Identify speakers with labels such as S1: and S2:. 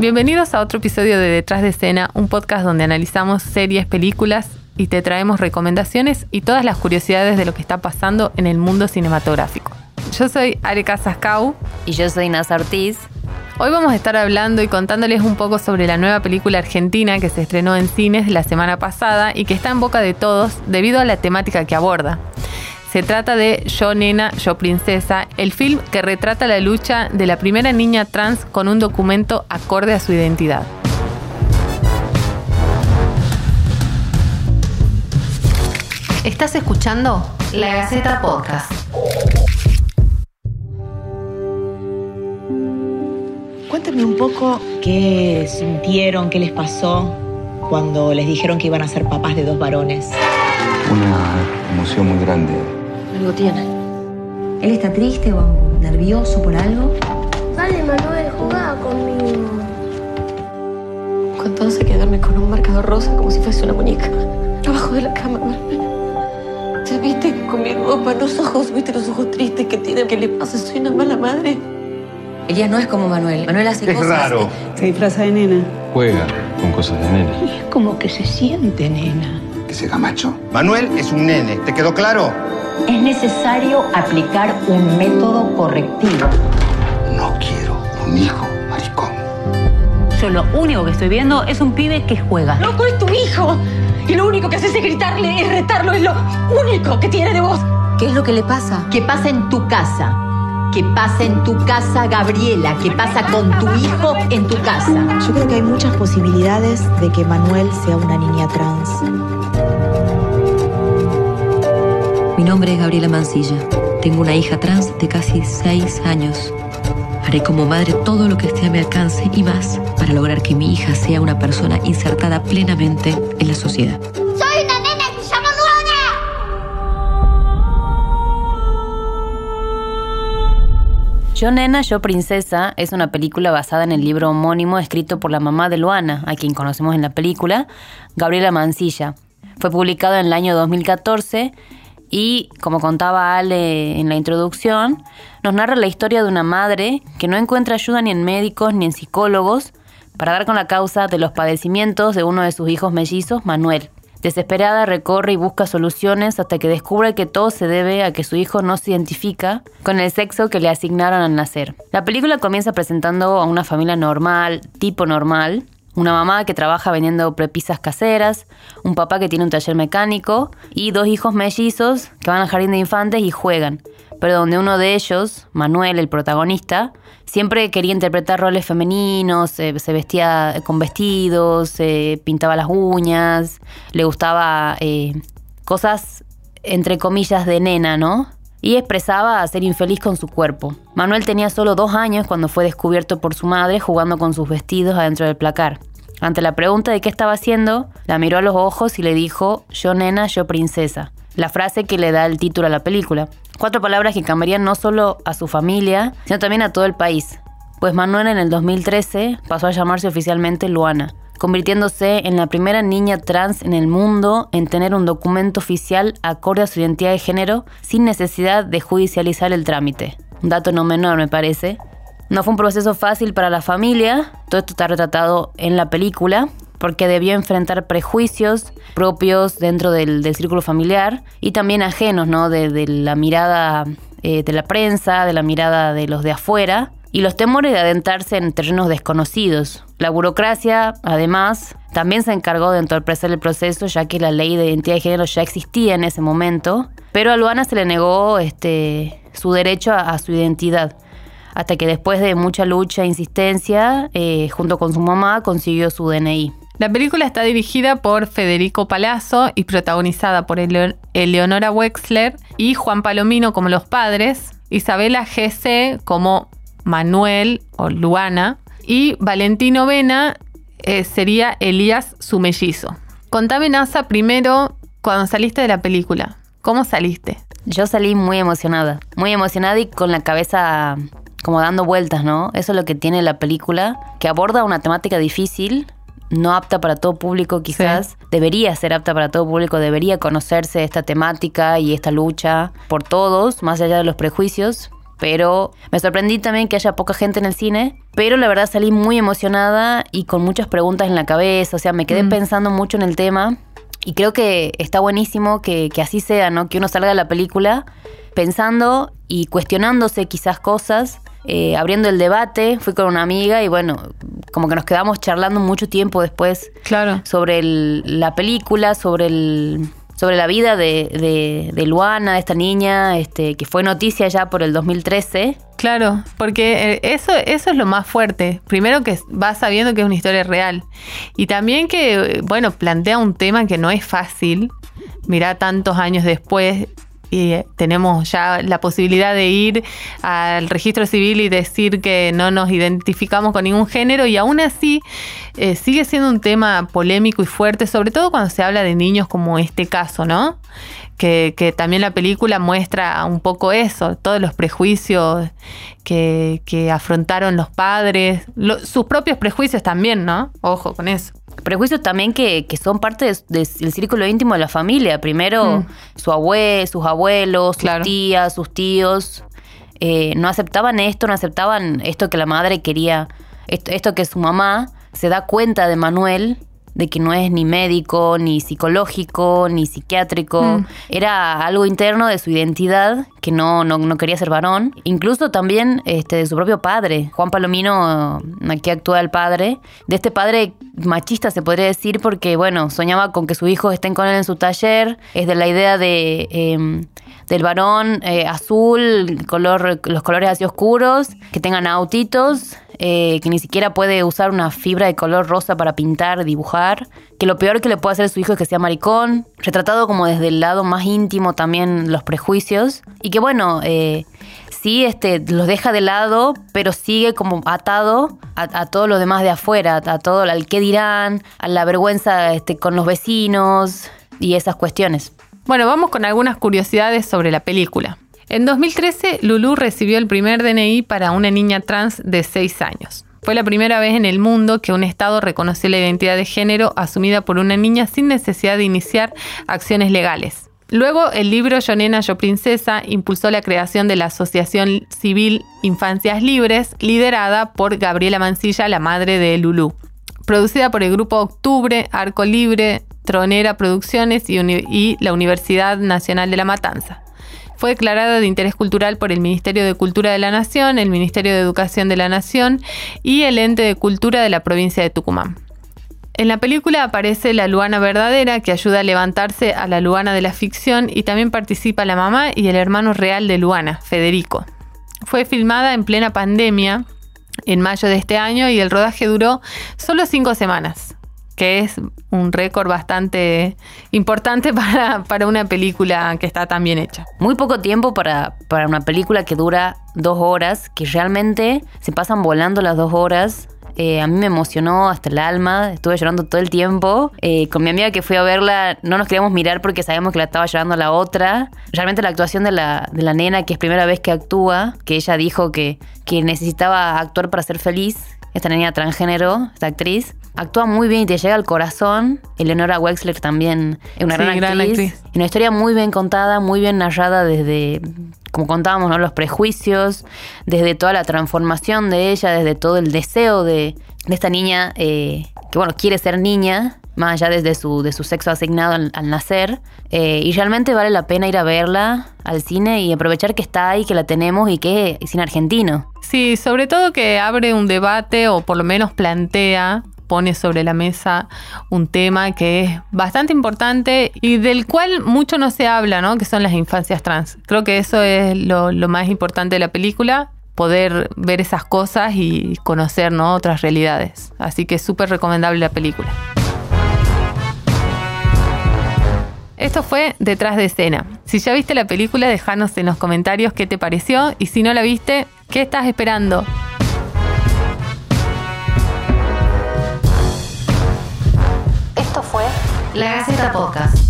S1: Bienvenidos a otro episodio de Detrás de Escena, un podcast donde analizamos series, películas y te traemos recomendaciones y todas las curiosidades de lo que está pasando en el mundo cinematográfico. Yo soy Areca Sascau.
S2: Y yo soy Naz Ortiz.
S1: Hoy vamos a estar hablando y contándoles un poco sobre la nueva película argentina que se estrenó en cines la semana pasada y que está en boca de todos debido a la temática que aborda. Se trata de Yo Nena, Yo Princesa, el film que retrata la lucha de la primera niña trans con un documento acorde a su identidad. Estás escuchando La Gaceta Podcast.
S3: Cuéntame un poco qué sintieron, qué les pasó cuando les dijeron que iban a ser papás de dos varones.
S4: Una emoción muy grande.
S5: Algo tiene. ¿Él está triste o nervioso por algo?
S6: Dale, Manuel, jugá conmigo.
S5: Cuando hace quedarme con un marcador rosa como si fuese una muñeca. Abajo de la cama, Manuel. ¿Te viste con mi ropa, los ojos, viste los ojos tristes que tiene? ¿Qué le pasa? Soy una mala madre.
S2: Elías no es como Manuel. Manuel hace
S4: Es
S2: cosas.
S4: raro.
S7: Se disfraza de nena.
S4: Juega con cosas de nena.
S7: Es como que se siente nena.
S4: Que se macho.
S8: Manuel es un nene, ¿te quedó claro?
S9: Es necesario aplicar un método correctivo.
S4: No quiero un hijo maricón.
S9: Yo lo único que estoy viendo es un pibe que juega.
S5: ¡Loco, es tu hijo! Y lo único que haces es gritarle, es retarlo, es lo único que tiene de vos.
S2: ¿Qué es lo que le pasa?
S9: ¿Qué pasa en tu casa? ¿Qué pasa en tu casa, Gabriela? ¿Qué pasa con tu hijo en tu casa?
S3: Yo creo que hay muchas posibilidades de que Manuel sea una niña trans.
S10: Mi nombre es Gabriela Mancilla. Tengo una hija trans de casi seis años. Haré como madre todo lo que esté a mi alcance y más para lograr que mi hija sea una persona insertada plenamente en la sociedad.
S6: Soy una nena que se llama Luana.
S2: Yo Nena, Yo Princesa es una película basada en el libro homónimo escrito por la mamá de Luana, a quien conocemos en la película, Gabriela Mancilla. Fue publicado en el año 2014 y, como contaba Ale en la introducción, nos narra la historia de una madre que no encuentra ayuda ni en médicos ni en psicólogos para dar con la causa de los padecimientos de uno de sus hijos mellizos, Manuel. Desesperada recorre y busca soluciones hasta que descubre que todo se debe a que su hijo no se identifica con el sexo que le asignaron al nacer. La película comienza presentando a una familia normal, tipo normal, una mamá que trabaja vendiendo prepisas caseras, un papá que tiene un taller mecánico y dos hijos mellizos que van al jardín de infantes y juegan, pero donde uno de ellos, Manuel, el protagonista, siempre quería interpretar roles femeninos, eh, se vestía con vestidos, se pintaba las uñas, le gustaba eh, cosas entre comillas de nena, ¿no? Y expresaba a ser infeliz con su cuerpo. Manuel tenía solo dos años cuando fue descubierto por su madre jugando con sus vestidos adentro del placar. Ante la pregunta de qué estaba haciendo, la miró a los ojos y le dijo, yo nena, yo princesa. La frase que le da el título a la película. Cuatro palabras que cambiarían no solo a su familia, sino también a todo el país. Pues Manuel en el 2013 pasó a llamarse oficialmente Luana, convirtiéndose en la primera niña trans en el mundo en tener un documento oficial acorde a su identidad de género sin necesidad de judicializar el trámite. Un dato no menor, me parece. No fue un proceso fácil para la familia, todo esto está retratado en la película, porque debió enfrentar prejuicios propios dentro del, círculo familiar y también ajenos, ¿no? De, de la mirada eh, de la prensa, de la mirada de los de afuera y los temores de adentrarse en terrenos desconocidos. La burocracia, además, también se encargó de entorpecer el proceso, ya que la ley de identidad de género ya existía en ese momento, pero a Luana se le negó este, su derecho a, su identidad hasta que después de mucha lucha e insistencia, eh, junto con su mamá, consiguió su DNI.
S1: La película está dirigida por Federico Palazzo y protagonizada por Ele- Eleonora Wexler y Juan Palomino como los padres, Isabela GC como Manuel o Luana y Valentino Vena eh, sería Elías su mellizo. Contame, Nasa, primero, cuando saliste de la película, ¿cómo saliste?
S2: Yo salí muy emocionada, muy emocionada y con la cabeza como dando vueltas, ¿no? Eso es lo que tiene la película, que aborda una temática difícil, no apta para todo público quizás, debería ser apta para todo público, debería conocerse esta temática y esta lucha por todos, más allá de los prejuicios. Pero me sorprendí también que haya poca gente en el cine, pero la verdad salí muy emocionada y con muchas preguntas en la cabeza, o sea, me quedé
S1: Mm.
S2: pensando mucho en el tema y creo que está buenísimo que, que así sea, ¿no? Que uno salga de la película pensando y cuestionándose quizás cosas, eh, abriendo el debate, fui con una amiga y bueno, como que nos quedamos charlando mucho tiempo después
S1: Claro.
S2: sobre el- la película, sobre el sobre la vida de, de, de Luana, de esta niña, este, que fue noticia ya por el 2013.
S1: Claro, porque eh, eso, eso es lo más fuerte. Primero que vas sabiendo que es una historia real. Y también que, eh, bueno, plantea un tema que no es fácil. Mirá tantos años después y tenemos ya la posibilidad de ir al registro civil y decir que no nos identificamos con ningún género y aún así eh, sigue siendo un tema polémico y fuerte, sobre todo cuando se habla de niños como este caso, ¿no? Que, que también la película muestra un poco eso, todos los prejuicios que, que afrontaron los padres, lo- sus propios prejuicios también, ¿no? Ojo con eso.
S2: Prejuicios también que, que son parte de- de- del círculo íntimo de la familia. Primero,
S1: Mm.
S2: su abue, sus abuelos, sus
S1: Claro.
S2: tías, sus tíos. eh, no aceptaban esto, no aceptaban esto que la madre quería, esto, esto que su mamá se da cuenta de Manuel, de que no es ni médico, ni psicológico, ni psiquiátrico.
S1: Mm.
S2: Era algo interno de su identidad que no, no, no quería ser varón. Incluso también este, de su propio padre. Juan Palomino, aquí actúa el padre. De este padre machista se podría decir porque, bueno, soñaba con que sus hijos estén con él en su taller. Es de la idea de... em, del varón eh, azul, color, los colores así oscuros, que tengan autitos, eh, que ni siquiera puede usar una fibra de color rosa para pintar, dibujar, que lo peor que le puede hacer a su hijo es que sea maricón, retratado como desde el lado más íntimo también los prejuicios, y que bueno, eh, sí este, los deja de lado, pero sigue como atado a, todo lo demás de afuera, a todo al qué dirán, a la vergüenza este, con los vecinos y esas cuestiones.
S1: Bueno, vamos con algunas curiosidades sobre la película. En 2013, Lulu recibió el primer DNI para una niña trans de 6 años. Fue la primera vez en el mundo que un Estado reconoció la identidad de género asumida por una niña sin necesidad de iniciar acciones legales. Luego, el libro Yo Nena, Yo Princesa impulsó la creación de la Asociación Civil Infancias Libres, liderada por Gabriela Mancilla, la madre de Lulu. Producida por el grupo Octubre, Arco Libre, Tronera Producciones y, la Universidad Nacional de La Matanza. Fue declarada de interés cultural por el Ministerio de Cultura de la Nación, el Ministerio de Educación de la Nación y el Ente de Cultura de la provincia de Tucumán. En la película aparece la Luana verdadera que ayuda a levantarse a la Luana de la ficción y también participa la mamá y el hermano real de Luana, Federico. Fue filmada en plena pandemia en mayo de este año y el rodaje duró solo cinco semanas, que es un récord bastante importante para, para una película que está tan bien hecha.
S2: Muy poco tiempo para, para una película que dura dos horas, que realmente se pasan volando las dos horas. Eh, a mí me emocionó hasta el alma, estuve llorando todo el tiempo. Eh, con mi amiga que fui a verla, no nos queríamos mirar porque sabíamos que la estaba llorando la otra. Realmente la actuación de la, de la nena, que es primera vez que actúa, que ella dijo que, que necesitaba actuar para ser feliz, esta niña transgénero, esta actriz, actúa muy bien y te llega al corazón. Eleonora Wexler también es una
S1: Sí,
S2: gran,
S1: gran
S2: actriz.
S1: actriz.
S2: Una historia muy bien contada, muy bien narrada desde, como contábamos, ¿no? los prejuicios, desde toda la transformación de ella, desde todo el deseo de, de esta niña eh, que, bueno, quiere ser niña, más allá desde su, de su sexo asignado al, nacer. Eh, y realmente vale la pena ir a verla al cine y aprovechar que está ahí, que la tenemos y que es cine argentino.
S1: Sí, sobre todo que abre un debate o por lo menos plantea, pone sobre la mesa un tema que es bastante importante y del cual mucho no se habla, ¿no? Que son las infancias trans. Creo que eso es lo, lo más importante de la película, poder ver esas cosas y conocer, ¿no? Otras realidades. Así que es súper recomendable la película. Esto fue Detrás de escena. Si ya viste la película, déjanos en los comentarios qué te pareció y si no la viste, ¿qué estás esperando?
S10: Esto fue La Gaceta Podcast.